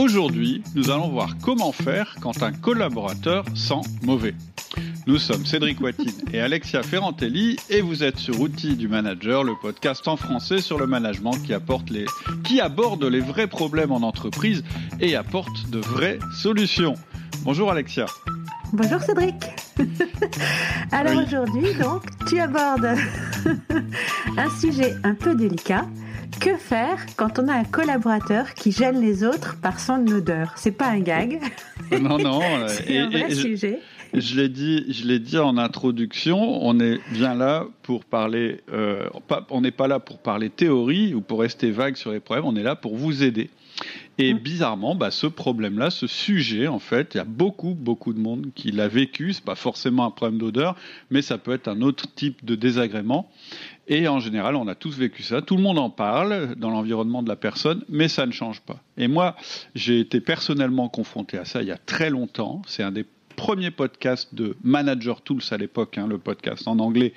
Aujourd'hui, nous allons voir comment faire quand un collaborateur sent mauvais. Nous sommes Cédric Watine et Alexia Ferrantelli et vous êtes sur Outils du Manager, le podcast en français sur le management qui, apporte les, qui aborde les vrais problèmes en entreprise et apporte de vraies solutions. Bonjour Alexia. Bonjour Cédric. Alors aujourd'hui, donc, tu abordes un sujet un peu délicat. Que faire quand on a un collaborateur qui gêne les autres par son odeur? C'est pas un gag? Non, non. C'est un vrai sujet. Je l'ai dit, je l'ai dit en introduction. On est bien là pour parler. Euh, pas, on n'est pas là pour parler théorie ou pour rester vague sur les problèmes. On est là pour vous aider. Et bizarrement, bah, ce problème-là, ce sujet, en fait, il y a beaucoup, beaucoup de monde qui l'a vécu. C'est pas forcément un problème d'odeur, mais ça peut être un autre type de désagrément. Et en général, on a tous vécu ça. Tout le monde en parle dans l'environnement de la personne, mais ça ne change pas. Et moi, j'ai été personnellement confronté à ça il y a très longtemps. C'est un des premier podcast de Manager Tools à l'époque, hein, le podcast en anglais,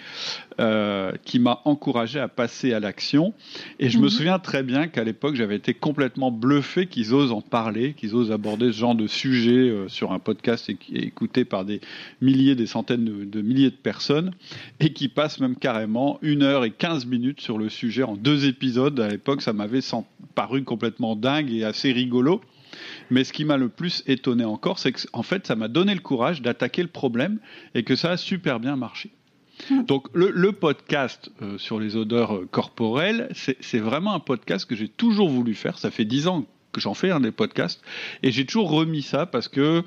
euh, qui m'a encouragé à passer à l'action. Et je me mhm. souviens très bien qu'à l'époque, j'avais été complètement bluffé qu'ils osent en parler, qu'ils osent aborder ce genre de sujet euh, sur un podcast écouté par des milliers, des centaines de, de, milliers de personnes, et qui passent même carrément une heure et quinze minutes sur le sujet en deux épisodes. À l'époque, ça m'avait paru complètement dingue et assez rigolo. Mais ce qui m'a le plus étonné encore, c'est qu'en fait, ça m'a donné le courage d'attaquer le problème et que ça a super bien marché. Hmm. Donc le, podcast euh, sur les odeurs euh, corporelles, c'est vraiment un podcast que j'ai toujours voulu faire. Ça fait dix ans que j'en fais un des podcasts et j'ai toujours remis ça parce que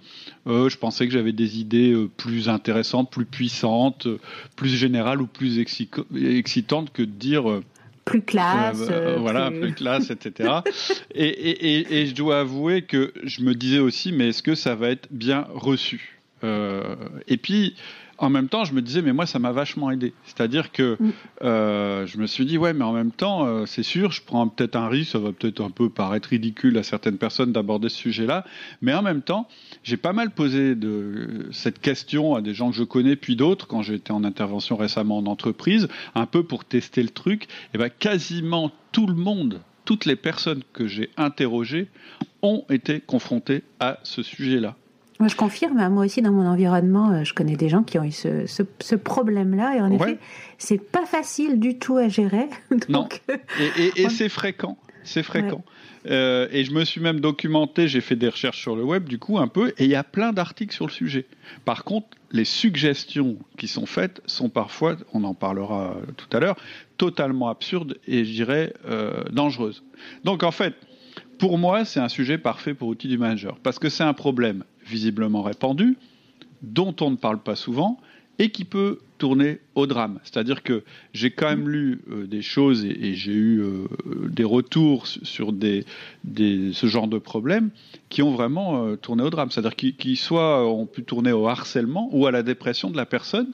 euh, je pensais que j'avais des idées plus intéressantes, plus puissantes, plus générales ou plus excitantes que de dire plus classe. Euh, euh, voilà, plus... classe, etc. et, et, et, je dois avouer que je me disais aussi, mais est-ce que ça va être bien reçu? Euh, Et puis, en même temps, je me disais, mais moi, ça m'a vachement aidé. C'est-à-dire que mm. euh, je me suis dit, ouais, mais en même temps, euh, c'est sûr, je prends peut-être un risque, ça va peut-être un peu paraître ridicule à certaines personnes d'aborder ce sujet-là, mais en même temps, j'ai pas mal posé de, cette question à des gens que je connais, puis d'autres, quand j'étais en intervention récemment en entreprise, un peu pour tester le truc, et ben quasiment tout le monde, toutes les personnes que j'ai interrogées ont été confrontées à ce sujet-là. Moi, je confirme, hein, moi aussi dans mon environnement, euh, je connais des gens qui ont eu ce, ce, ce problème-là, et en effet, c'est pas facile du tout à gérer. Donc, non. Et, et, et c'est fréquent, c'est fréquent. Euh, et je me suis même documenté, j'ai fait des recherches sur le web, du coup, un peu, et il y a plein d'articles sur le sujet. Par contre, les suggestions qui sont faites sont parfois, on en parlera tout à l'heure, totalement absurdes et je dirais euh, dangereuses. Donc en fait, pour moi, c'est un sujet parfait pour outils du manager, parce que c'est un problème visiblement répandu, dont on ne parle pas souvent, et qui peut tourner au drame. C'est-à-dire que j'ai quand même lu euh, des choses et, j'ai eu euh, des retours sur des, ce genre de problèmes qui ont vraiment euh, tourné au drame. C'est-à-dire qu'ils soit ont pu tourner au harcèlement ou à la dépression de la personne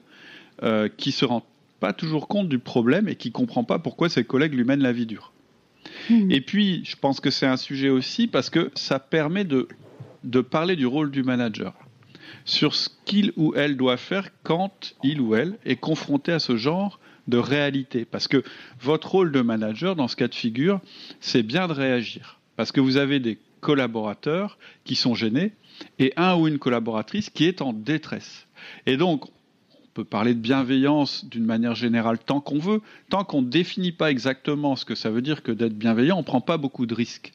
qui se rend pas toujours compte du problème et qui comprend pas pourquoi ses collègues lui mènent la vie dure. Hmm. Et puis, je pense que c'est un sujet aussi parce que ça permet de de parler du rôle du manager, sur ce qu'il ou elle doit faire quand il ou elle est confronté à ce genre de réalité. Parce que votre rôle de manager, dans ce cas de figure, c'est bien de réagir. Parce que vous avez des collaborateurs qui sont gênés et un ou une collaboratrice qui est en détresse. Et donc, on peut parler de bienveillance d'une manière générale tant qu'on veut, tant qu'on ne définit pas exactement ce que ça veut dire que d'être bienveillant, on ne prend pas beaucoup de risques.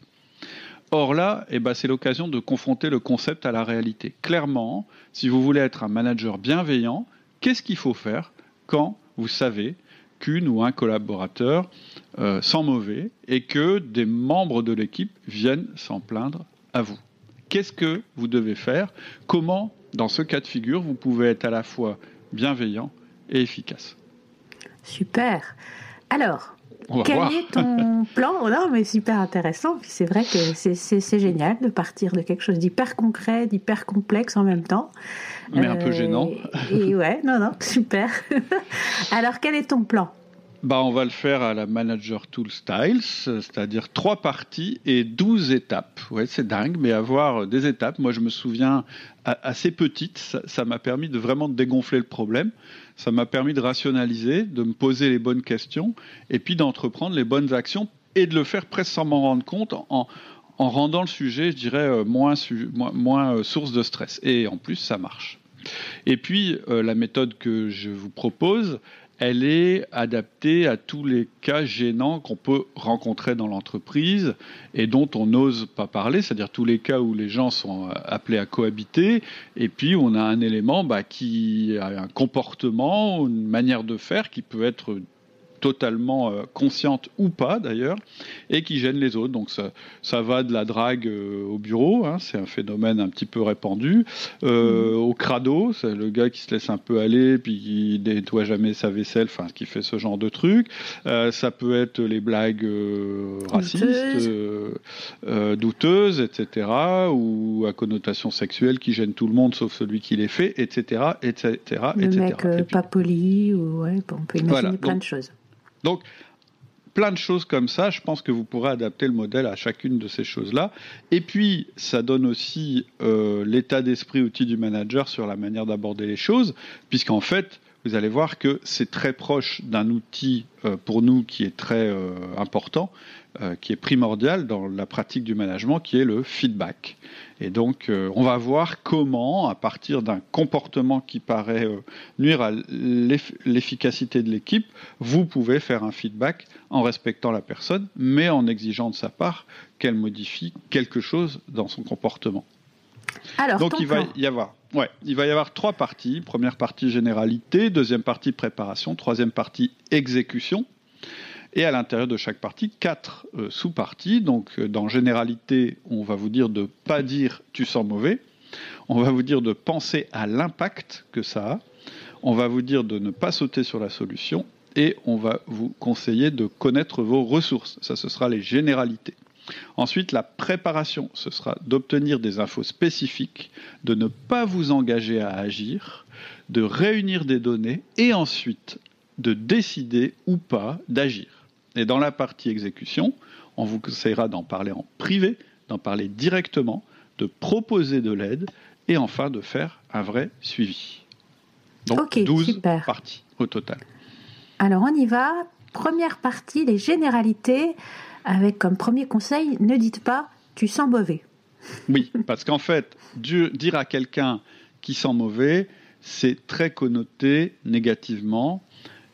Or là, eh ben, c'est l'occasion de confronter le concept à la réalité. Clairement, si vous voulez être un manager bienveillant, qu'est-ce qu'il faut faire quand vous savez qu'une ou un collaborateur euh, sent mauvais et que des membres de l'équipe viennent s'en plaindre à vous? Qu'est-ce que vous devez faire? Comment, dans ce cas de figure, vous pouvez être à la fois bienveillant et efficace? Super. Alors, quel est ton plan oh Non, mais super intéressant. c'est vrai que c'est génial de partir de quelque chose d'hyper concret, d'hyper complexe en même temps. Mais un peu gênant. Et, ouais, non, non, super. Alors, quel est ton plan bah, on va le faire à la Manager Tool Styles, c'est-à-dire trois parties et douze étapes. Ouais, c'est dingue, mais avoir des étapes, moi je me souviens assez petite, ça m'a permis de vraiment dégonfler le problème, ça m'a permis de rationaliser, de me poser les bonnes questions et puis d'entreprendre les bonnes actions et de le faire presque sans m'en rendre compte en, en rendant le sujet, je dirais, moins, moins source de stress. Et en plus, ça marche. Et puis, la méthode que je vous propose, elle est adaptée à tous les cas gênants qu'on peut rencontrer dans l'entreprise et dont on n'ose pas parler, c'est-à-dire tous les cas où les gens sont appelés à cohabiter, et puis on a un élément bah, qui a un comportement, une manière de faire qui peut être totalement euh, consciente ou pas d'ailleurs, et qui gêne les autres. Donc ça, ça va de la drague euh, au bureau, hein, c'est un phénomène un petit peu répandu, euh, mmh. au crado, c'est le gars qui se laisse un peu aller, puis qui nettoie jamais sa vaisselle, enfin qui fait ce genre de truc. ça peut être les blagues racistes, douteuses, etc., ou à connotation sexuelle qui gênent tout le monde sauf celui qui les fait, etc., etc., le mec pas poli, ou ouais, on peut imaginer plein de choses. Donc, plein de choses comme ça, je pense que vous pourrez adapter le modèle à chacune de ces choses-là. Et puis, ça donne aussi euh, l'état d'esprit outil du manager sur la manière d'aborder les choses, puisqu'en fait, vous allez voir que c'est très proche d'un outil euh, pour nous qui est très euh, important, euh, qui est primordial dans la pratique du management, qui est le feedback. Et donc, on va voir comment, à partir d'un comportement qui paraît nuire à l'efficacité de l'équipe, vous pouvez faire un feedback en respectant la personne, mais en exigeant de sa part qu'elle modifie quelque chose dans son comportement. Alors, donc, il va y avoir Ouais, il va y avoir trois parties. Première partie généralité, deuxième partie préparation, troisième partie exécution. Et à l'intérieur de chaque partie, quatre euh, sous-parties. Donc euh, dans généralité, on va vous dire de pas dire tu sens mauvais. On va vous dire de penser à l'impact que ça a. On va vous dire de ne pas sauter sur la solution. Et on va vous conseiller de connaître vos ressources. Ça, ce sera les généralités. Ensuite, la préparation, ce sera d'obtenir des infos spécifiques, de ne pas vous engager à agir, de réunir des données et ensuite de décider ou pas d'agir. Et dans la partie exécution, on vous conseillera d'en parler en privé, d'en parler directement, de proposer de l'aide et enfin de faire un vrai suivi. Donc 12 parties au total. Alors on y va. Première partie, les généralités avec comme premier conseil, ne dites pas tu sens mauvais. Oui, parce qu'en fait, dire à quelqu'un qui sent mauvais, c'est très connoté négativement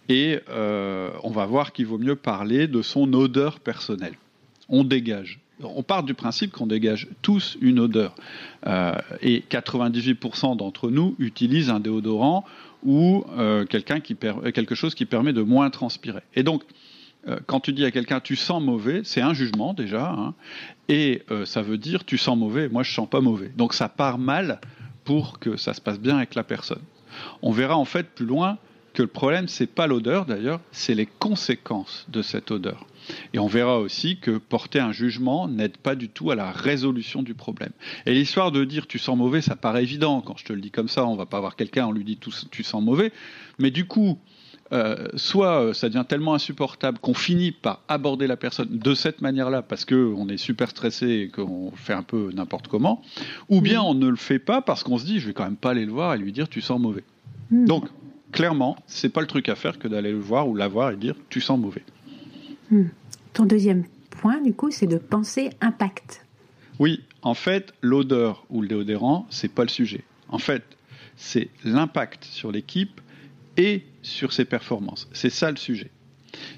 et euh, on va voir qu'il vaut mieux parler de son odeur personnelle. On dégage. On part du principe qu'on dégage tous une odeur. Euh, et 98% d'entre nous utilisent un déodorant ou euh, quelque chose qui permet de moins transpirer. Et donc, quand tu dis à quelqu'un tu sens mauvais, c'est un jugement déjà, hein, et ça veut dire tu sens mauvais, moi je sens pas mauvais. Donc ça part mal pour que ça se passe bien avec la personne. On verra en fait plus loin que le problème c'est pas l'odeur d'ailleurs, c'est les conséquences de cette odeur. Et on verra aussi que porter un jugement n'aide pas du tout à la résolution du problème. Et l'histoire de dire tu sens mauvais, ça paraît évident. Quand je te le dis comme ça, on va pas voir quelqu'un, on lui dit tu sens mauvais. Mais du coup, euh, soit euh, ça devient tellement insupportable qu'on finit par aborder la personne de cette manière-là parce qu'on est super stressé et qu'on fait un peu n'importe comment, ou bien on ne le fait pas parce qu'on se dit je vais quand même pas aller le voir et lui dire tu sens mauvais. Hmm. Donc clairement, c'est pas le truc à faire que d'aller le voir ou la voir et dire tu sens mauvais. Hmm. Ton deuxième point, du coup, c'est de penser impact. Oui, en fait, l'odeur ou le déodorant, c'est pas le sujet. En fait, c'est l'impact sur l'équipe et sur ses performances. C'est ça le sujet.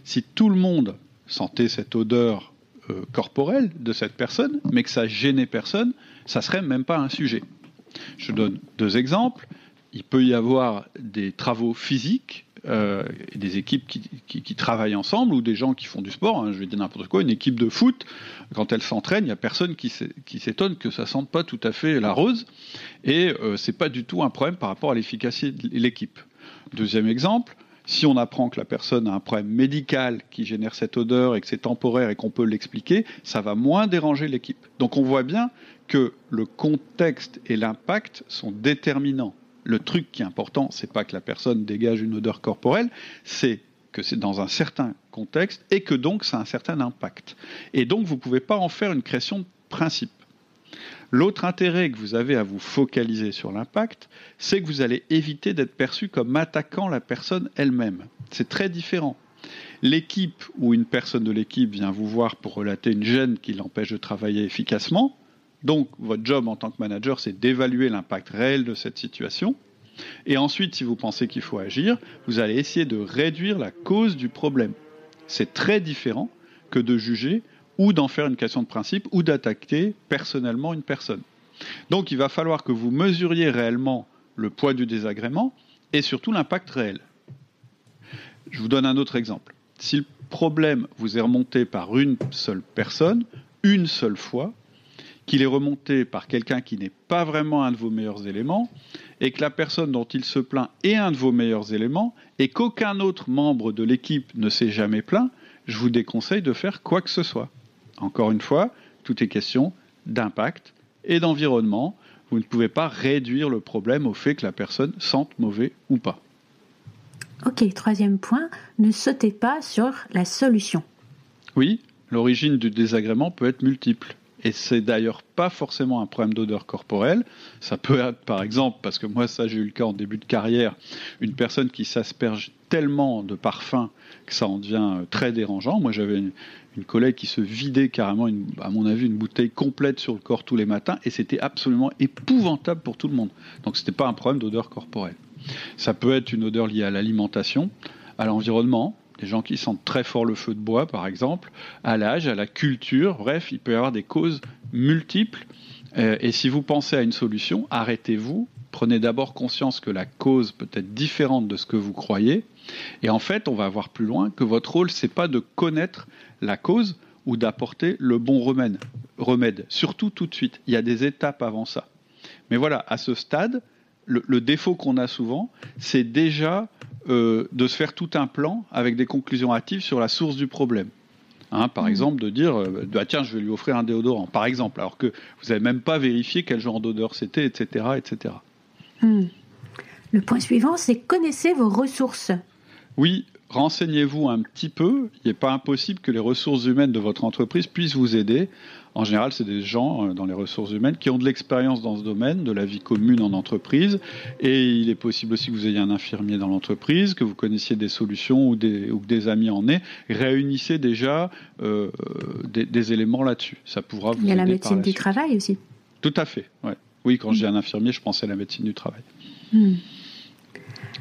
Si tout le monde sentait cette odeur euh, corporelle de cette personne, mais que ça gênait personne, ça serait même pas un sujet. Je donne deux exemples. Il peut y avoir des travaux physiques, euh, des équipes qui, travaillent ensemble ou des gens qui font du sport. Hein, je vais dire n'importe quoi. Une équipe de foot, quand elle s'entraîne, il n'y a personne qui s'étonne que ça sente pas tout à fait la rose. Et euh, c'est pas du tout un problème par rapport à l'efficacité de l'équipe. Deuxième exemple, si on apprend que la personne a un problème médical qui génère cette odeur et que c'est temporaire et qu'on peut l'expliquer, ça va moins déranger l'équipe. Donc on voit bien que le contexte et l'impact sont déterminants. Le truc qui est important, c'est pas que la personne dégage une odeur corporelle, c'est que c'est dans un certain contexte et que donc ça a un certain impact. Et donc vous ne pouvez pas en faire une création de principe. L'autre intérêt que vous avez à vous focaliser sur l'impact, c'est que vous allez éviter d'être perçu comme attaquant la personne elle-même. C'est très différent. l'équipe ou une personne de l'équipe vient vous voir pour relater une gêne qui l'empêche de travailler efficacement. Donc, votre job en tant que manager, c'est d'évaluer l'impact réel de cette situation. Et ensuite, si vous pensez qu'il faut agir, vous allez essayer de réduire la cause du problème. C'est très différent que de juger ou d'en faire une question de principe ou d'attaquer personnellement une personne. Donc il va falloir que vous mesuriez réellement le poids du désagrément et surtout l'impact réel. Je vous donne un autre exemple. Si le problème vous est remonté par une seule personne, une seule fois, qu'il est remonté par quelqu'un qui n'est pas vraiment un de vos meilleurs éléments, et que la personne dont il se plaint est un de vos meilleurs éléments, et qu'aucun autre membre de l'équipe ne s'est jamais plaint, je vous déconseille de faire quoi que ce soit. Encore une fois, tout est question d'impact et d'environnement. Vous ne pouvez pas réduire le problème au fait que la personne sente mauvais ou pas. Ok, troisième point, ne sautez pas sur la solution. Oui, l'origine du désagrément peut être multiple. Et c'est d'ailleurs pas forcément un problème d'odeur corporelle. Ça peut être, par exemple, parce que moi, ça, j'ai eu le cas en début de carrière, une personne qui s'asperge tellement de parfum que ça en devient très dérangeant. Moi, j'avais une, collègue qui se vidait carrément, à mon avis, une bouteille complète sur le corps tous les matins, et c'était absolument épouvantable pour tout le monde. Donc ce n'était pas un problème d'odeur corporelle. Ça peut être une odeur liée à l'alimentation, à l'environnement, des gens qui sentent très fort le feu de bois, par exemple, à l'âge, à la culture, bref, il peut y avoir des causes multiples. Euh, et si vous pensez à une solution, arrêtez-vous, prenez d'abord conscience que la cause peut être différente de ce que vous croyez, et en fait, on va voir plus loin que votre rôle, c'est pas de connaître la cause ou d'apporter le bon remède, remède, surtout tout de suite. Il y a des étapes avant ça. Mais voilà, à ce stade, le, défaut qu'on a souvent, c'est déjà euh, de se faire tout un plan avec des conclusions hâtives sur la source du problème. Hein, par mmh. exemple, de dire euh, bah, tiens, je vais lui offrir un déodorant, par exemple, alors que vous n'avez même pas vérifié quel genre d'odeur c'était, etc. etc. Mmh. Le point suivant, c'est connaissez vos ressources. Oui, renseignez-vous un petit peu. Il n'est pas impossible que les ressources humaines de votre entreprise puissent vous aider. En général, c'est des gens euh, dans les ressources humaines qui ont de l'expérience dans ce domaine, de la vie commune en entreprise. Et il est possible aussi que vous ayez un infirmier dans l'entreprise, que vous connaissiez des solutions ou, des, que des amis en aient. Réunissez déjà euh, des, éléments là-dessus. Ça pourra vous Il y a la médecine du travail aussi. Tout à fait. Oui, quand je dis un infirmier, je pensais à la médecine du travail. Hmm.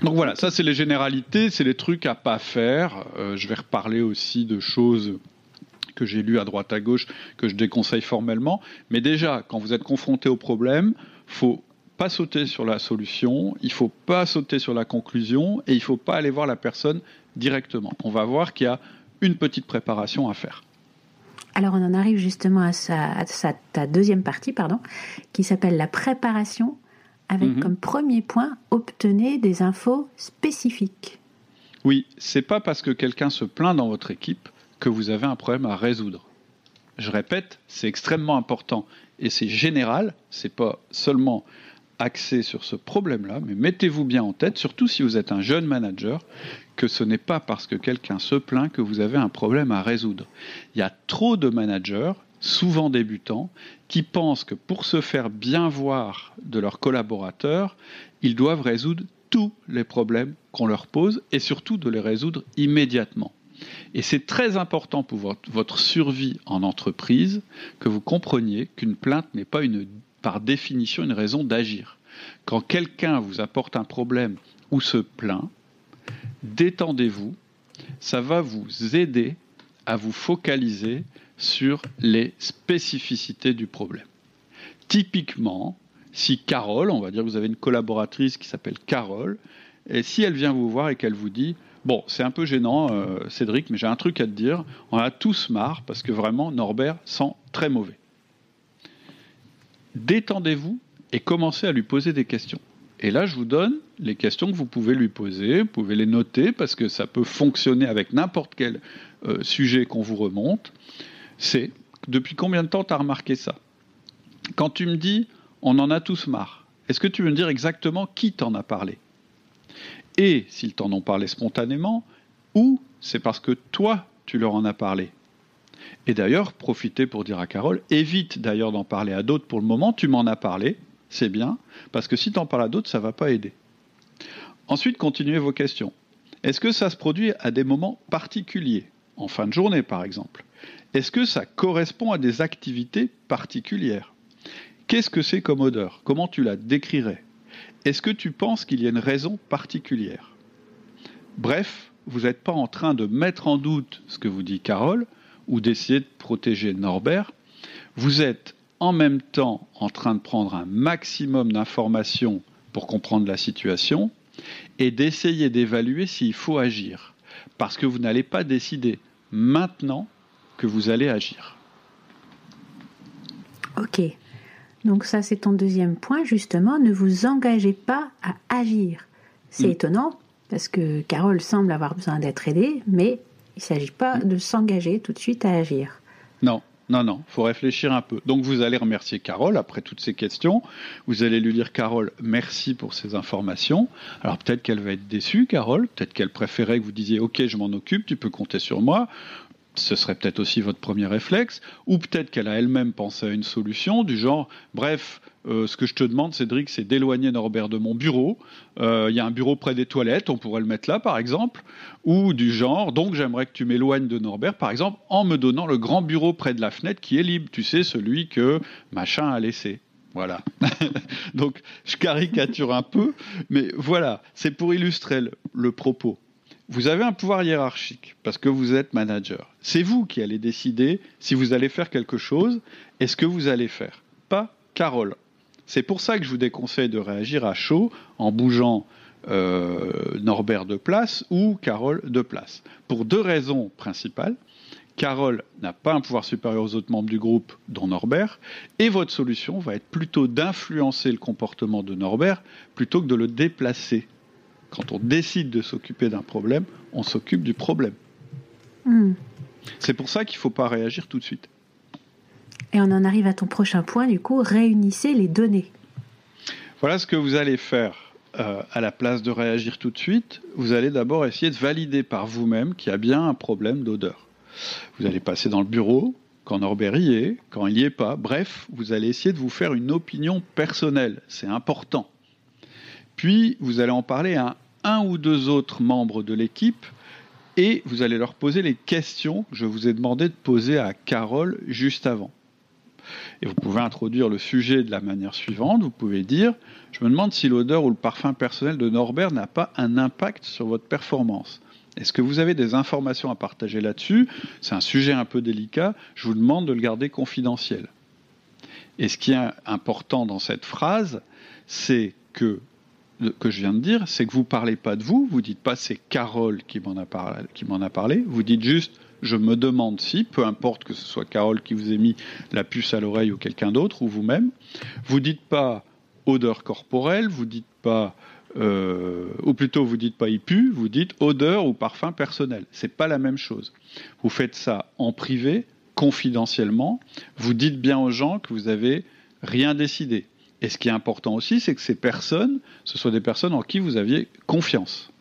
Donc voilà, ça c'est les généralités, c'est les trucs à pas faire. Euh, je vais reparler aussi de choses que j'ai lues à droite à gauche que je déconseille formellement. Mais déjà, quand vous êtes confronté au problème, faut pas sauter sur la solution, il faut pas sauter sur la conclusion et il faut pas aller voir la personne directement. On va voir qu'il y a une petite préparation à faire. Alors on en arrive justement à, sa, ta deuxième partie, pardon, qui s'appelle la préparation avec mhm. comme premier point obtenez des infos spécifiques. Oui, c'est pas parce que quelqu'un se plaint dans votre équipe que vous avez un problème à résoudre. Je répète, c'est extrêmement important et c'est général, c'est pas seulement axé sur ce problème-là, mais mettez-vous bien en tête, surtout si vous êtes un jeune manager, que ce n'est pas parce que quelqu'un se plaint que vous avez un problème à résoudre. Il y a trop de managers souvent débutants, qui pensent que pour se faire bien voir de leurs collaborateurs, ils doivent résoudre tous les problèmes qu'on leur pose et surtout de les résoudre immédiatement. Et c'est très important pour votre survie en entreprise que vous compreniez qu'une plainte n'est pas par définition une raison d'agir. Quand quelqu'un vous apporte un problème ou se plaint, détendez-vous, ça va vous aider à vous focaliser sur les spécificités du problème. Typiquement, si Carole, on va dire que vous avez une collaboratrice qui s'appelle Carole, et si elle vient vous voir et qu'elle vous dit Bon, c'est un peu gênant, euh, Cédric, mais j'ai un truc à te dire. On a tous marre parce que vraiment, Norbert sent très mauvais. Détendez-vous et commencez à lui poser des questions. Et là, je vous donne les questions que vous pouvez lui poser. Vous pouvez les noter parce que ça peut fonctionner avec n'importe quel euh, sujet qu'on vous remonte c'est depuis combien de temps tu as remarqué ça? Quand tu me dis on en a tous marre, est-ce que tu veux me dire exactement qui t'en a parlé? Et s'ils t'en ont parlé spontanément, ou c'est parce que toi tu leur en as parlé. Et d'ailleurs, profitez pour dire à Carole, évite d'ailleurs d'en parler à d'autres pour le moment, tu m'en as parlé, c'est bien, parce que si tu en parles à d'autres, ça ne va pas aider. Ensuite, continuez vos questions. Est-ce que ça se produit à des moments particuliers, en fin de journée par exemple? Est-ce que ça correspond à des activités particulières? Qu'est-ce que c'est comme odeur? Comment tu la décrirais? Est-ce que tu penses qu'il y a une raison particulière? Bref, vous n'êtes pas en train de mettre en doute ce que vous dit Carole ou d'essayer de protéger Norbert. Vous êtes en même temps en train de prendre un maximum d'informations pour comprendre la situation et d'essayer d'évaluer s'il faut agir. Parce que vous n'allez pas décider maintenant que vous allez agir. Ok. Donc ça, c'est ton deuxième point, justement. Ne vous engagez pas à agir. C'est mm. étonnant parce que Carole semble avoir besoin d'être aidée, mais il ne s'agit pas de s'engager tout de suite à agir. Non, non, non, il faut réfléchir un peu. Donc vous allez remercier Carole après toutes ces questions. Vous allez lui dire Carole, merci pour ces informations. Alors peut-être qu'elle va être déçue, Carole. Peut-être qu'elle préférait que vous disiez Ok, je m'en occupe, tu peux compter sur moi ce serait peut-être aussi votre premier réflexe, ou peut-être qu'elle a elle-même pensé à une solution du genre, bref, euh, ce que je te demande, Cédric, c'est d'éloigner Norbert de mon bureau. Euh, il y a un bureau près des toilettes, on pourrait le mettre là, par exemple, ou du genre, donc j'aimerais que tu m'éloignes de Norbert, par exemple, en me donnant le grand bureau près de la fenêtre qui est libre, tu sais, celui que machin a laissé. Voilà. donc je caricature un peu, mais voilà, c'est pour illustrer le propos. Vous avez un pouvoir hiérarchique parce que vous êtes manager. C'est vous qui allez décider si vous allez faire quelque chose et ce que vous allez faire, pas Carole. C'est pour ça que je vous déconseille de réagir à chaud en bougeant euh, Norbert de place ou Carole de place. Pour deux raisons principales. Carole n'a pas un pouvoir supérieur aux autres membres du groupe, dont Norbert, et votre solution va être plutôt d'influencer le comportement de Norbert plutôt que de le déplacer quand on décide de s'occuper d'un problème, on s'occupe du problème. Hmm. C'est pour ça qu'il ne faut pas réagir tout de suite. Et on en arrive à ton prochain point, du coup, réunissez les données. Voilà ce que vous allez faire. Euh, à la place de réagir tout de suite, vous allez d'abord essayer de valider par vous-même qu'il y a bien un problème d'odeur. Vous allez passer dans le bureau, quand Norbert y est, quand il n'y est pas. Bref, vous allez essayer de vous faire une opinion personnelle. C'est important. Puis, vous allez en parler à un ou deux autres membres de l'équipe et vous allez leur poser les questions que je vous ai demandé de poser à Carole juste avant. Et vous pouvez introduire le sujet de la manière suivante. Vous pouvez dire, je me demande si l'odeur ou le parfum personnel de Norbert n'a pas un impact sur votre performance. Est-ce que vous avez des informations à partager là-dessus? C'est un sujet un peu délicat. Je vous demande de le garder confidentiel. Et ce qui est important dans cette phrase, c'est que que je viens de dire, c'est que vous parlez pas de vous, vous dites pas c'est Carole qui m'en a parlé, vous dites juste je me demande si, peu importe que ce soit Carole qui vous ait mis la puce à l'oreille ou quelqu'un d'autre ou vous-même, vous dites pas odeur corporelle, vous dites pas euh, ou plutôt vous dites pas il pue, vous dites odeur ou parfum personnel. C'est pas la même chose. Vous faites ça en privé, confidentiellement. Vous dites bien aux gens que vous avez rien décidé. Et ce qui est important aussi, c'est que ces personnes, ce soient des personnes en qui vous aviez confiance.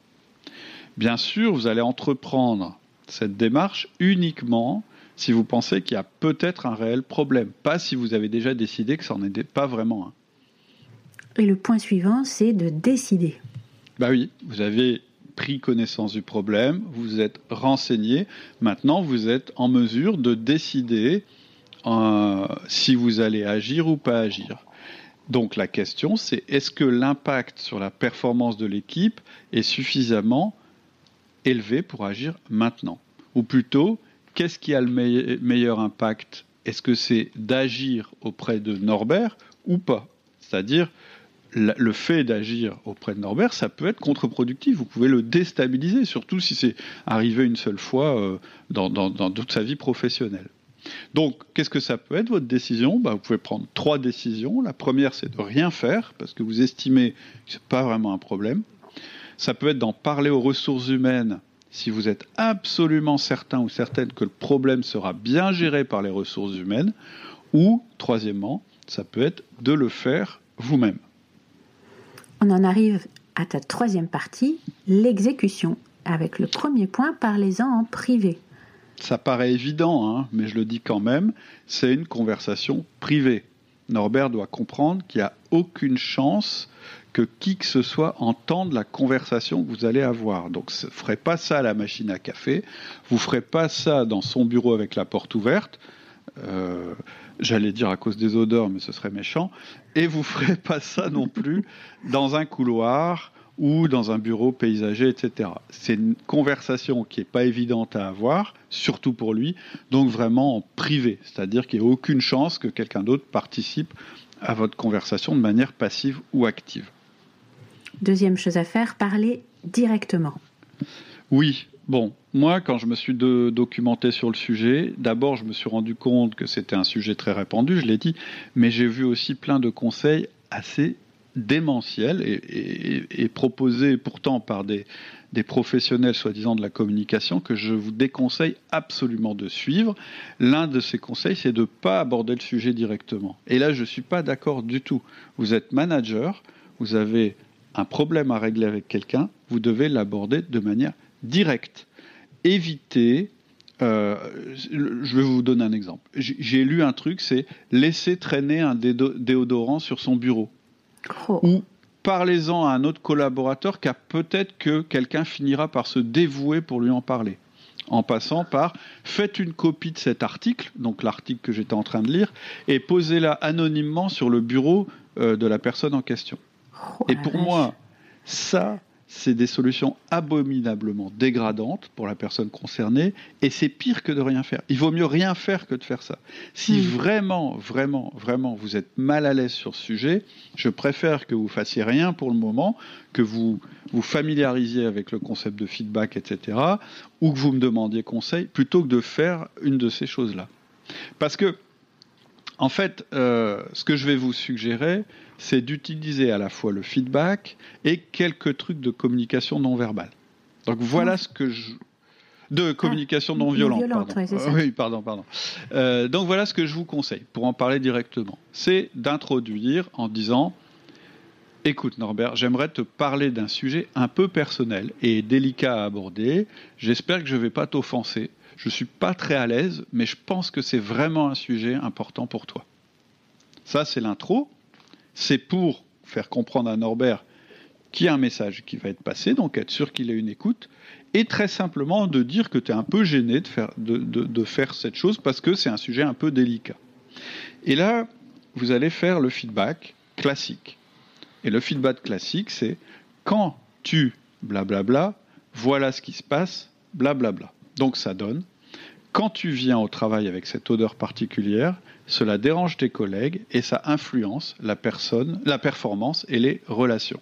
Bien sûr, vous allez entreprendre cette démarche uniquement si vous pensez qu'il y a peut-être un réel problème, pas si vous avez déjà décidé que ça n'en était pas vraiment un. Et le point suivant, c'est de décider. Bah oui, vous avez pris connaissance du problème, vous êtes renseigné, maintenant vous êtes en mesure de décider euh, si vous allez agir ou pas agir. Donc la question, c'est est-ce que l'impact sur la performance de l'équipe est suffisamment élevé pour agir maintenant? Ou plutôt, qu'est-ce qui a le meilleur impact? Est-ce que c'est d'agir auprès de Norbert ou pas? C'est-à-dire, le fait d'agir auprès de Norbert, ça peut être contre-productif. Vous pouvez le déstabiliser, surtout si c'est arrivé une seule fois euh, dans toute sa vie professionnelle. Donc, qu'est-ce que ça peut être votre décision? Bah, Vous pouvez prendre trois décisions. La première, c'est de rien faire, parce que vous estimez que ce n'est pas vraiment un problème. Ça peut être d'en parler aux ressources humaines si vous êtes absolument certain ou certaine que le problème sera bien géré par les ressources humaines. Ou, troisièmement, ça peut être de le faire vous-même. On en arrive à ta troisième partie, l'exécution. Avec le premier point, parlez-en en privé ça paraît évident, hein, mais je le dis quand même, c'est une conversation privée. Norbert doit comprendre qu'il n'y a aucune chance que qui que ce soit entende la conversation que vous allez avoir. Donc, ne ferez pas ça à la machine à café, vous ne ferez pas ça dans son bureau avec la porte ouverte. Euh, j'allais dire à cause des odeurs, mais ce serait méchant. Et vous ne ferez pas ça non plus dans un couloir ou dans un bureau paysager, etc. C'est une conversation qui n'est pas évidente à avoir, surtout pour lui, donc vraiment en privé, c'est-à-dire qu'il n'y a aucune chance que quelqu'un d'autre participe à votre conversation de manière passive ou active. Deuxième chose à faire, parler directement. Oui, bon, moi quand je me suis documenté sur le sujet, d'abord je me suis rendu compte que c'était un sujet très répandu, je l'ai dit, mais j'ai vu aussi plein de conseils assez démentiel et, proposé pourtant par des, des professionnels soi-disant de la communication que je vous déconseille absolument de suivre. L'un de ces conseils, c'est de ne pas aborder le sujet directement. Et là, je ne suis pas d'accord du tout. Vous êtes manager, vous avez un problème à régler avec quelqu'un, vous devez l'aborder de manière directe. Évitez euh, je vais vous donner un exemple. J'ai lu un truc, c'est laisser traîner un déodorant sur son bureau. Oh. Ou parlez-en à un autre collaborateur car peut-être que quelqu'un finira par se dévouer pour lui en parler. En passant par faites une copie de cet article, donc l'article que j'étais en train de lire, et posez-la anonymement sur le bureau euh, de la personne en question. Oh et pour moi, ça, c'est des solutions abominablement dégradantes pour la personne concernée, et c'est pire que de rien faire. Il vaut mieux rien faire que de faire ça. Si hmm. vraiment, vraiment, vraiment, vous êtes mal à l'aise sur ce sujet, je préfère que vous fassiez rien pour le moment, que vous vous familiarisiez avec le concept de feedback, etc., ou que vous me demandiez conseil, plutôt que de faire une de ces choses-là. Parce que, en fait, euh, ce que je vais vous suggérer, c'est d'utiliser à la fois le feedback et quelques trucs de communication non verbale. Donc voilà ce que je de communication non violente. pardon. Oui, pardon, pardon. Euh, donc voilà ce que je vous conseille pour en parler directement. C'est d'introduire en disant Écoute Norbert, j'aimerais te parler d'un sujet un peu personnel et délicat à aborder. J'espère que je ne vais pas t'offenser. Je ne suis pas très à l'aise, mais je pense que c'est vraiment un sujet important pour toi. Ça, c'est l'intro c'est pour faire comprendre à Norbert qu'il y a un message qui va être passé, donc être sûr qu'il ait une écoute, et très simplement de dire que tu es un peu gêné de faire, cette chose parce que c'est un sujet un peu délicat. Et là, vous allez faire le feedback classique. Et le feedback classique, c'est quand tu blablabla, voilà ce qui se passe, blablabla. Donc ça donne quand tu viens au travail avec cette odeur particulière, cela dérange tes collègues et ça influence la personne, la performance et les relations.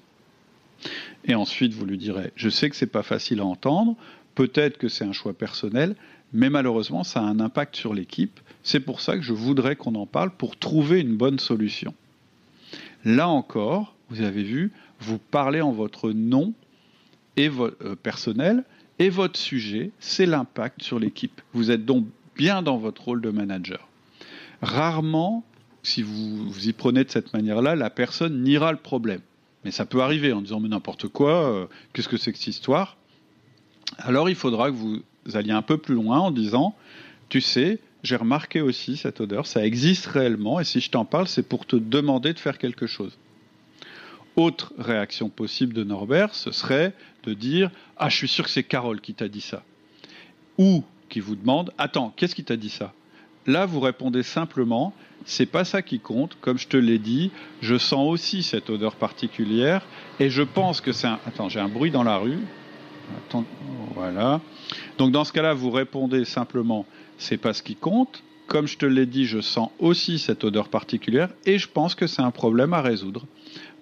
Et ensuite, vous lui direz, je sais que c'est pas facile à entendre, peut-être que c'est un choix personnel, mais malheureusement, ça a un impact sur l'équipe. C'est pour ça que je voudrais qu'on en parle pour trouver une bonne solution. Là encore, vous avez vu, vous parlez en votre nom et euh, personnel et votre sujet, c'est l'impact sur l'équipe. Vous êtes donc bien dans votre rôle de manager. Rarement, si vous vous y prenez de cette manière-là, la personne niera le problème. Mais ça peut arriver en disant mais n'importe quoi, euh, qu'est-ce que c'est que cette histoire? Alors il faudra que vous alliez un peu plus loin en disant, tu sais, j'ai remarqué aussi cette odeur, ça existe réellement, et si je t'en parle, c'est pour te demander de faire quelque chose. Autre réaction possible de Norbert, ce serait de dire Ah, je suis sûr que c'est Carole qui t'a dit ça. Ou qui vous demande Attends, qu'est-ce qui t'a dit ça? Là, vous répondez simplement C'est pas ça qui compte. Comme je te l'ai dit, je sens aussi cette odeur particulière et je pense que c'est un. Attends, j'ai un bruit dans la rue. Voilà. Donc, dans ce cas-là, vous répondez simplement C'est pas ce qui compte. Comme je te l'ai dit, je sens aussi cette odeur particulière et je pense que c'est un problème à résoudre.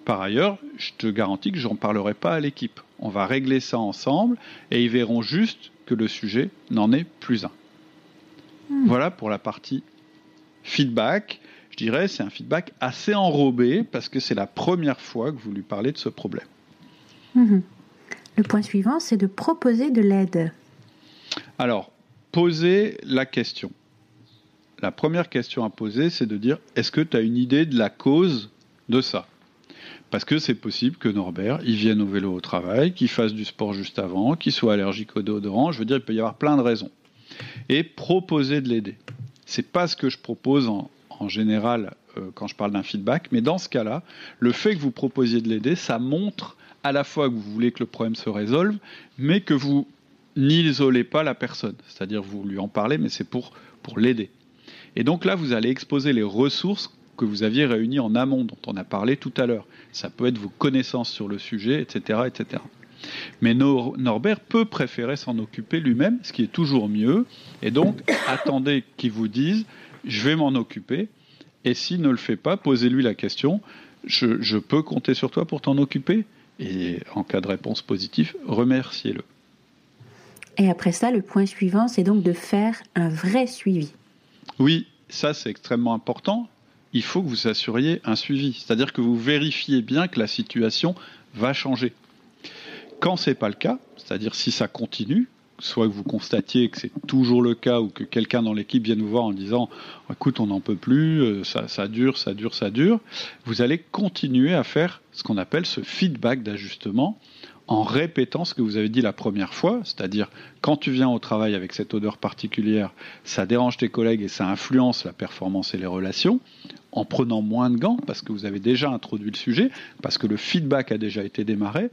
Par ailleurs, je te garantis que je n'en parlerai pas à l'équipe. On va régler ça ensemble et ils verront juste que le sujet n'en est plus un. Hmm. Voilà pour la partie feedback. Je dirais c'est un feedback assez enrobé parce que c'est la première fois que vous lui parlez de ce problème. Hmm. Le point suivant, c'est de proposer de l'aide. Alors, poser la question. La première question à poser, c'est de dire est-ce que tu as une idée de la cause de ça? Parce que c'est possible que Norbert, il vienne au vélo au travail, qu'il fasse du sport juste avant, qu'il soit allergique au déodorant. Je veux dire, il peut y avoir plein de raisons. Et proposer de l'aider. C'est pas ce que je propose en, général euh, quand je parle d'un feedback, mais dans ce cas-là, le fait que vous proposiez de l'aider, ça montre à la fois que vous voulez que le problème se résolve, mais que vous n'isolez pas la personne. C'est-à-dire vous lui en parlez, mais c'est pour, pour l'aider. Et donc là, vous allez exposer les ressources que vous aviez réunies en amont, dont on a parlé tout à l'heure. Ça peut être vos connaissances sur le sujet, etc. etc. Mais Norbert peut préférer s'en occuper lui-même, ce qui est toujours mieux. Et donc, attendez qu'il vous dise, je vais m'en occuper. Et s'il ne le fait pas, posez-lui la question, je, je peux compter sur toi pour t'en occuper? Et en cas de réponse positive, remerciez-le. Et après ça, le point suivant, c'est donc de faire un vrai suivi. Oui, ça c'est extrêmement important. Il faut que vous assuriez un suivi, c'est-à-dire que vous vérifiez bien que la situation va changer. Quand ce n'est pas le cas, c'est-à-dire si ça continue, soit que vous constatiez que c'est toujours le cas ou que quelqu'un dans l'équipe vienne vous voir en disant écoute on n'en peut plus, euh, ça, ça, dure, ça dure, ça dure, vous allez continuer à faire ce qu'on appelle ce feedback d'ajustement en répétant ce que vous avez dit la première fois, c'est-à-dire quand tu viens au travail avec cette odeur particulière, ça dérange tes collègues et ça influence la performance et les relations, en prenant moins de gants, parce que vous avez déjà introduit le sujet, parce que le feedback a déjà été démarré,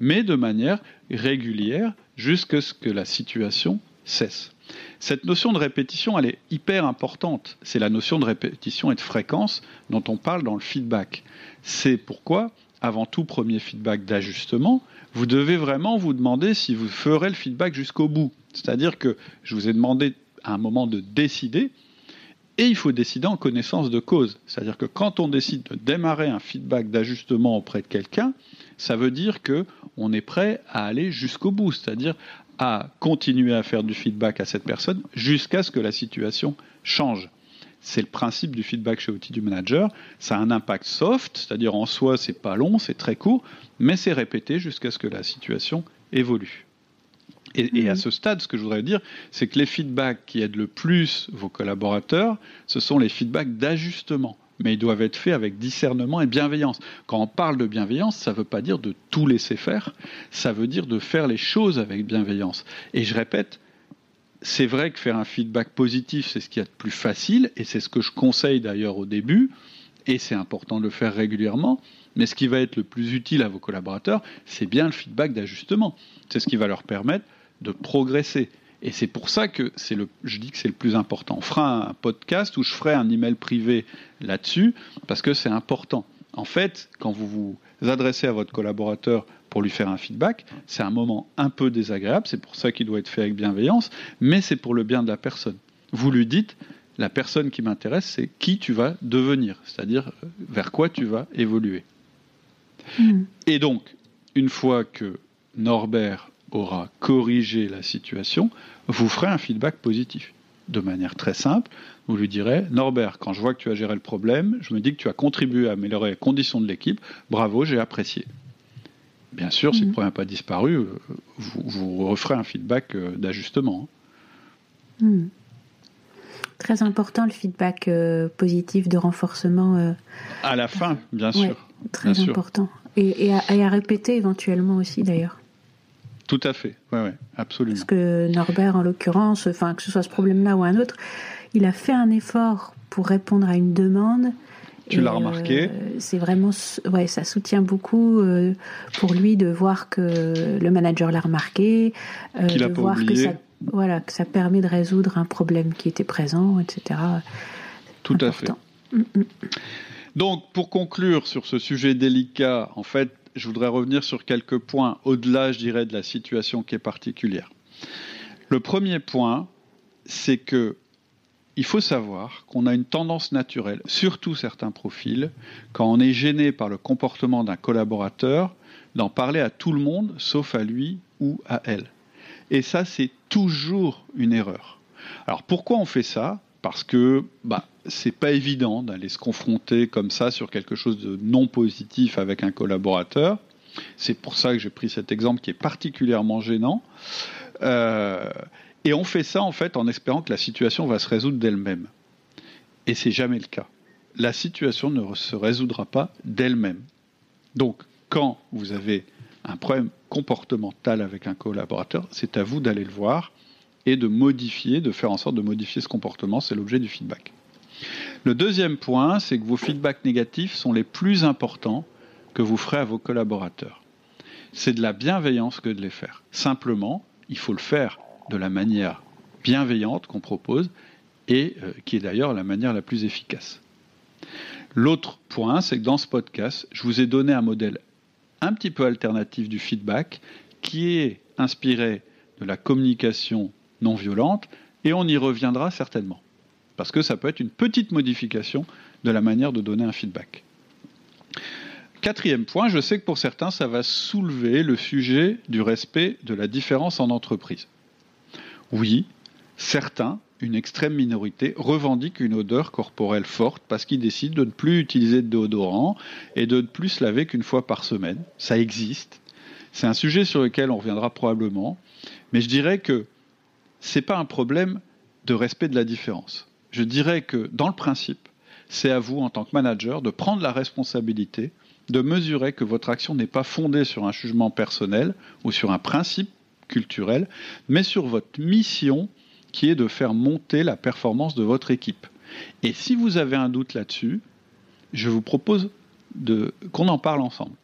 mais de manière régulière jusqu'à ce que la situation cesse. Cette notion de répétition, elle est hyper importante. C'est la notion de répétition et de fréquence dont on parle dans le feedback. C'est pourquoi, avant tout premier feedback d'ajustement, vous devez vraiment vous demander si vous ferez le feedback jusqu'au bout. C'est-à-dire que je vous ai demandé à un moment de décider, et il faut décider en connaissance de cause. C'est-à-dire que quand on décide de démarrer un feedback d'ajustement auprès de quelqu'un, ça veut dire que on est prêt à aller jusqu'au bout, c'est-à-dire à continuer à faire du feedback à cette personne jusqu'à ce que la situation change. C'est le principe du feedback chez Outil du Manager. Ça a un impact soft, c'est-à-dire en soi, c'est pas long, c'est très court, mais c'est répété jusqu'à ce que la situation évolue. Et, à mhm. ce stade, ce que je voudrais dire, c'est que les feedbacks qui aident le plus vos collaborateurs, ce sont les feedbacks d'ajustement. Mais ils doivent être faits avec discernement et bienveillance. Quand on parle de bienveillance, ça ne veut pas dire de tout laisser faire, ça veut dire de faire les choses avec bienveillance. Et je répète, c'est vrai que faire un feedback positif, c'est ce qui est a de plus facile, et c'est ce que je conseille d'ailleurs au début, et c'est important de le faire régulièrement. Mais ce qui va être le plus utile à vos collaborateurs, c'est bien le feedback d'ajustement. C'est ce qui va leur permettre de progresser. Et c'est pour ça que c'est le, je dis que c'est le plus important. On fera un podcast où je ferai un email privé là-dessus, parce que c'est important. En fait, quand vous vous adressez à votre collaborateur pour lui faire un feedback, c'est un moment un peu désagréable, c'est pour ça qu'il doit être fait avec bienveillance, mais c'est pour le bien de la personne. Vous lui dites, la personne qui m'intéresse, c'est qui tu vas devenir, c'est-à-dire euh, vers quoi tu vas évoluer. Hmm. Et donc, une fois que Norbert aura corrigé la situation, vous ferez un feedback positif. De manière très simple, vous lui direz Norbert, quand je vois que tu as géré le problème, je me dis que tu as contribué à améliorer les conditions de l'équipe, bravo, j'ai apprécié. Bien sûr, si le hmm. problème n'a pas disparu, euh, vous, referez un feedback euh, d'ajustement. Hmm. Très important le feedback euh, positif de renforcement. Euh, à la fin, bien sûr. très important. Et, à, répéter éventuellement aussi d'ailleurs. Tout à fait, oui, ouais, absolument. Parce que Norbert, en l'occurrence, enfin que ce soit ce problème-là ou un autre, il a fait un effort pour répondre à une demande. Tu l'as remarqué euh, C'est vraiment, ouais, ça soutient beaucoup pour lui de voir que le manager l'a remarqué, de voir oublié. que ça voilà, que ça permet de résoudre un problème qui était présent, etc. Tout à fait. Mm, mm. Donc, pour conclure sur ce sujet délicat, en fait, je voudrais revenir sur quelques points au-delà, je dirais, de la situation qui est particulière. Le premier point, c'est que il faut savoir qu'on a une tendance naturelle, surtout certains profils, quand on est gêné par le comportement d'un collaborateur, d'en parler à tout le monde, sauf à lui ou à elle. Et ça, c'est toujours une erreur. Alors pourquoi on fait ça? Parce que bah, c'est pas évident d'aller se confronter comme ça sur quelque chose de non positif avec un collaborateur. C'est pour ça que j'ai pris cet exemple qui est particulièrement gênant. Euh, et on fait ça en fait en espérant que la situation va se résoudre d'elle-même. Et c'est jamais le cas. La situation ne se résoudra pas d'elle-même. Donc, quand vous avez un problème comportemental avec un collaborateur, c'est à vous d'aller le voir et de modifier, de faire en sorte de modifier ce comportement. C'est l'objet du feedback. Le deuxième point, c'est que vos feedbacks négatifs sont les plus importants que vous ferez à vos collaborateurs. C'est de la bienveillance que de les faire. Simplement, il faut le faire de la manière bienveillante qu'on propose et euh, qui est d'ailleurs la manière la plus efficace. L'autre point, c'est que dans ce podcast, je vous ai donné un modèle un petit peu alternatif du feedback qui est inspiré de la communication non violente et on y reviendra certainement. Parce que ça peut être une petite modification de la manière de donner un feedback. Quatrième point, je sais que pour certains, ça va soulever le sujet du respect de la différence en entreprise. Oui, certains, une extrême minorité, revendiquent une odeur corporelle forte parce qu'ils décident de ne plus utiliser de déodorant et de ne plus se laver qu'une fois par semaine. Ça existe. C'est un sujet sur lequel on reviendra probablement. Mais je dirais que ce n'est pas un problème de respect de la différence. Je dirais que dans le principe, c'est à vous, en tant que manager, de prendre la responsabilité de mesurer que votre action n'est pas fondée sur un jugement personnel ou sur un principe culturel, mais sur votre mission qui est de faire monter la performance de votre équipe. Et si vous avez un doute là-dessus, je vous propose qu'on en parle ensemble.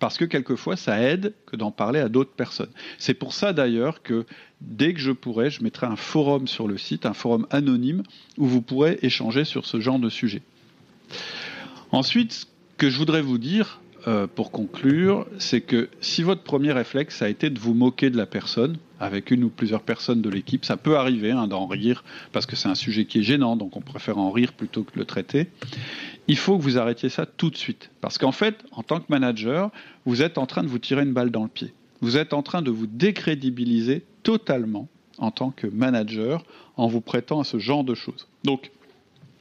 Parce que quelquefois, ça aide que d'en parler à d'autres personnes. C'est pour ça d'ailleurs que dès que je pourrai, je mettrai un forum sur le site, un forum anonyme, où vous pourrez échanger sur ce genre de sujet. Ensuite, ce que je voudrais vous dire, euh, pour conclure, c'est que si votre premier réflexe a été de vous moquer de la personne, avec une ou plusieurs personnes de l'équipe, ça peut arriver hein, d'en rire, parce que c'est un sujet qui est gênant, donc on préfère en rire plutôt que le traiter. Il faut que vous arrêtiez ça tout de suite. Parce qu'en fait, en tant que manager, vous êtes en train de vous tirer une balle dans le pied. Vous êtes en train de vous décrédibiliser totalement en tant que manager en vous prêtant à ce genre de choses. Donc,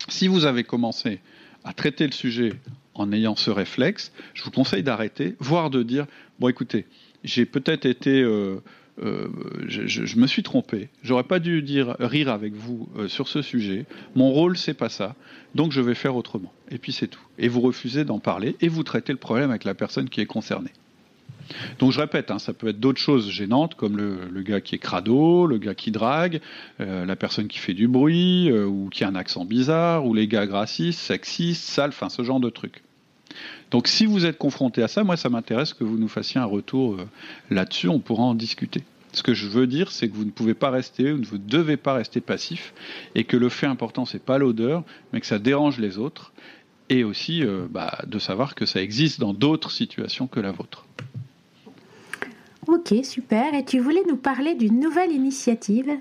si vous avez commencé à traiter le sujet en ayant ce réflexe, je vous conseille d'arrêter, voire de dire bon, écoutez, j'ai peut-être été euh, euh, je, me suis trompé. J'aurais pas dû dire rire avec vous euh, sur ce sujet. Mon rôle, c'est pas ça. Donc je vais faire autrement. Et puis c'est tout. Et vous refusez d'en parler et vous traitez le problème avec la personne qui est concernée. Donc je répète, hein, ça peut être d'autres choses gênantes comme le, gars qui est crado, le gars qui drague, la personne qui fait du bruit ou qui a un accent bizarre, ou les gars gracistes, sexistes, sales, enfin ce genre de trucs. Donc si vous êtes confronté à ça, moi ça m'intéresse que vous nous fassiez un retour euh, là-dessus, on pourra en discuter. Ce que je veux dire, c'est que vous ne pouvez pas rester, vous ne devez pas rester passif, et que le fait important, c'est pas l'odeur, mais que ça dérange les autres, et aussi euh, bah, de savoir que ça existe dans d'autres situations que la vôtre. Ok, super. Et tu voulais nous parler d'une nouvelle initiative?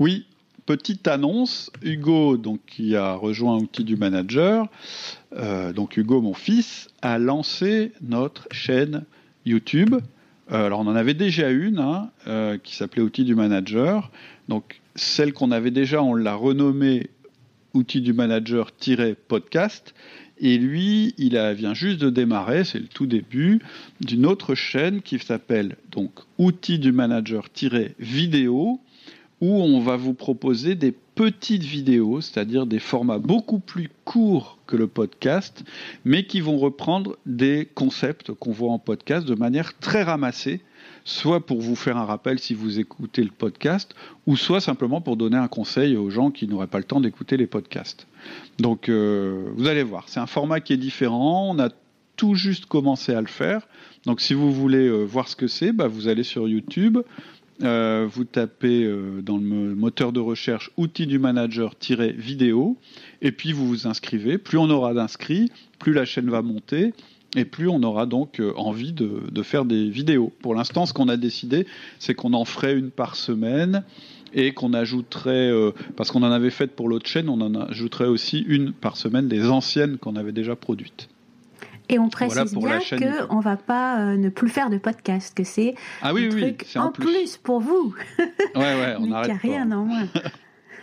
Oui, petite annonce, Hugo, donc, qui a rejoint Outil du Manager, euh, donc Hugo, mon fils, a lancé notre chaîne YouTube. Euh, alors on en avait déjà une hein, euh, qui s'appelait Outil du Manager. Donc celle qu'on avait déjà, on l'a renommée Outil du Manager-podcast. Et lui, il vient juste de démarrer, c'est le tout début, d'une autre chaîne qui s'appelle donc Outil du Manager-vidéo où on va vous proposer des petites vidéos, c'est-à-dire des formats beaucoup plus courts que le podcast, mais qui vont reprendre des concepts qu'on voit en podcast de manière très ramassée, soit pour vous faire un rappel si vous écoutez le podcast, ou soit simplement pour donner un conseil aux gens qui n'auraient pas le temps d'écouter les podcasts. Donc euh, vous allez voir, c'est un format qui est différent, on a tout juste commencé à le faire. Donc si vous voulez euh, voir ce que c'est, bah, vous allez sur YouTube, euh, vous tapez euh, dans le moteur de recherche outils du manager-vidéo et puis vous vous inscrivez. Plus on aura d'inscrits, plus la chaîne va monter et plus on aura donc euh, envie de, faire des vidéos. Pour l'instant, ce qu'on a décidé, c'est qu'on en ferait une par semaine et qu'on ajouterait, parce qu'on en avait fait pour l'autre chaîne, on en ajouterait aussi une par semaine des anciennes qu'on avait déjà produites. Et on précise bien qu'on ne va pas euh, ne plus faire de podcast, que c'est ah oui, un truc en, plus. pour vous. Ouais, ouais, on n'arrête pas. rien en moins.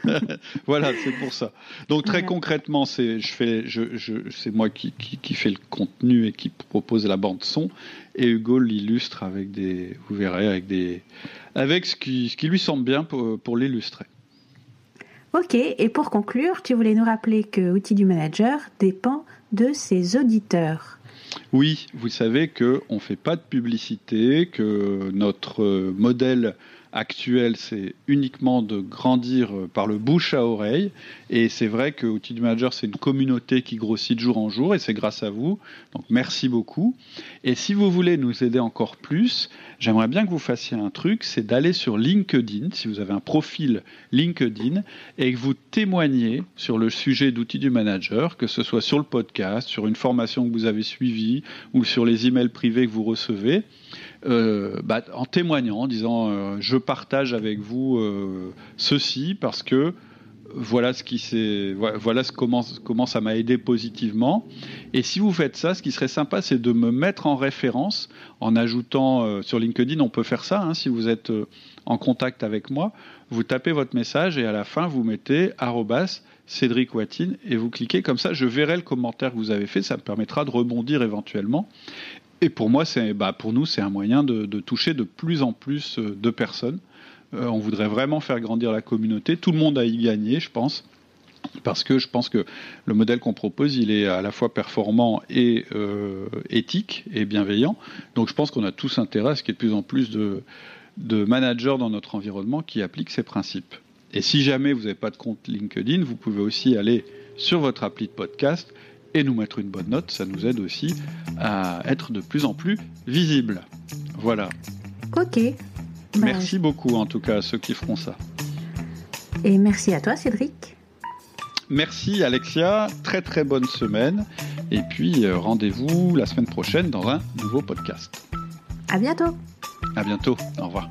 voilà, c'est pour ça. Donc très concrètement, c'est je fais, je, je, c'est moi qui, qui, qui, fait le contenu et qui propose la bande son, et Hugo l'illustre avec des, vous verrez, avec des, avec ce qui, ce qui lui semble bien pour, pour l'illustrer. Ok, et pour conclure, tu voulais nous rappeler que Outil du Manager dépend de ses auditeurs. Oui, vous savez qu'on ne fait pas de publicité, que notre modèle actuel, c'est uniquement de grandir euh, par le bouche à oreille. Et c'est vrai que Outil du Manager, c'est une communauté qui grossit de jour en jour et c'est grâce à vous. Donc merci beaucoup. Et si vous voulez nous aider encore plus, j'aimerais bien que vous fassiez un truc, c'est d'aller sur LinkedIn, si vous avez un profil LinkedIn, et que vous témoignez sur le sujet d'Outils du Manager, que ce soit sur le podcast, sur une formation que vous avez suivie ou sur les emails privés que vous recevez. Euh, bah, en témoignant, en disant euh, je partage avec vous euh, ceci parce que voilà ce qui s'est, voilà ce comment, comment ça m'a aidé positivement. Et si vous faites ça, ce qui serait sympa, c'est de me mettre en référence en ajoutant sur LinkedIn, on peut faire ça. Hein, si vous êtes en contact avec moi, vous tapez votre message et à la fin vous mettez Cédric Watine et vous cliquez comme ça. Je verrai le commentaire que vous avez fait. Ça me permettra de rebondir éventuellement. Et pour moi, c'est, bah, pour nous, c'est un moyen de, toucher de plus en plus euh, de personnes. Euh, on voudrait vraiment faire grandir la communauté. Tout le monde a y gagné, je pense. Parce que je pense que le modèle qu'on propose, il est à la fois performant et euh, éthique et bienveillant. Donc je pense qu'on a tous intérêt à ce qu'il y ait de plus en plus de, de managers dans notre environnement qui appliquent ces principes. Et si jamais vous n'avez pas de compte LinkedIn, vous pouvez aussi aller sur votre appli de podcast et nous mettre une bonne note. Ça nous aide aussi à être de plus en plus visible. Voilà. Ok. Bah, merci beaucoup en tout cas à ceux qui feront ça. Et merci à toi Cédric. Merci Alexia, très très bonne semaine. Et puis euh, rendez-vous la semaine prochaine dans un nouveau podcast. À bientôt. À bientôt. Au revoir.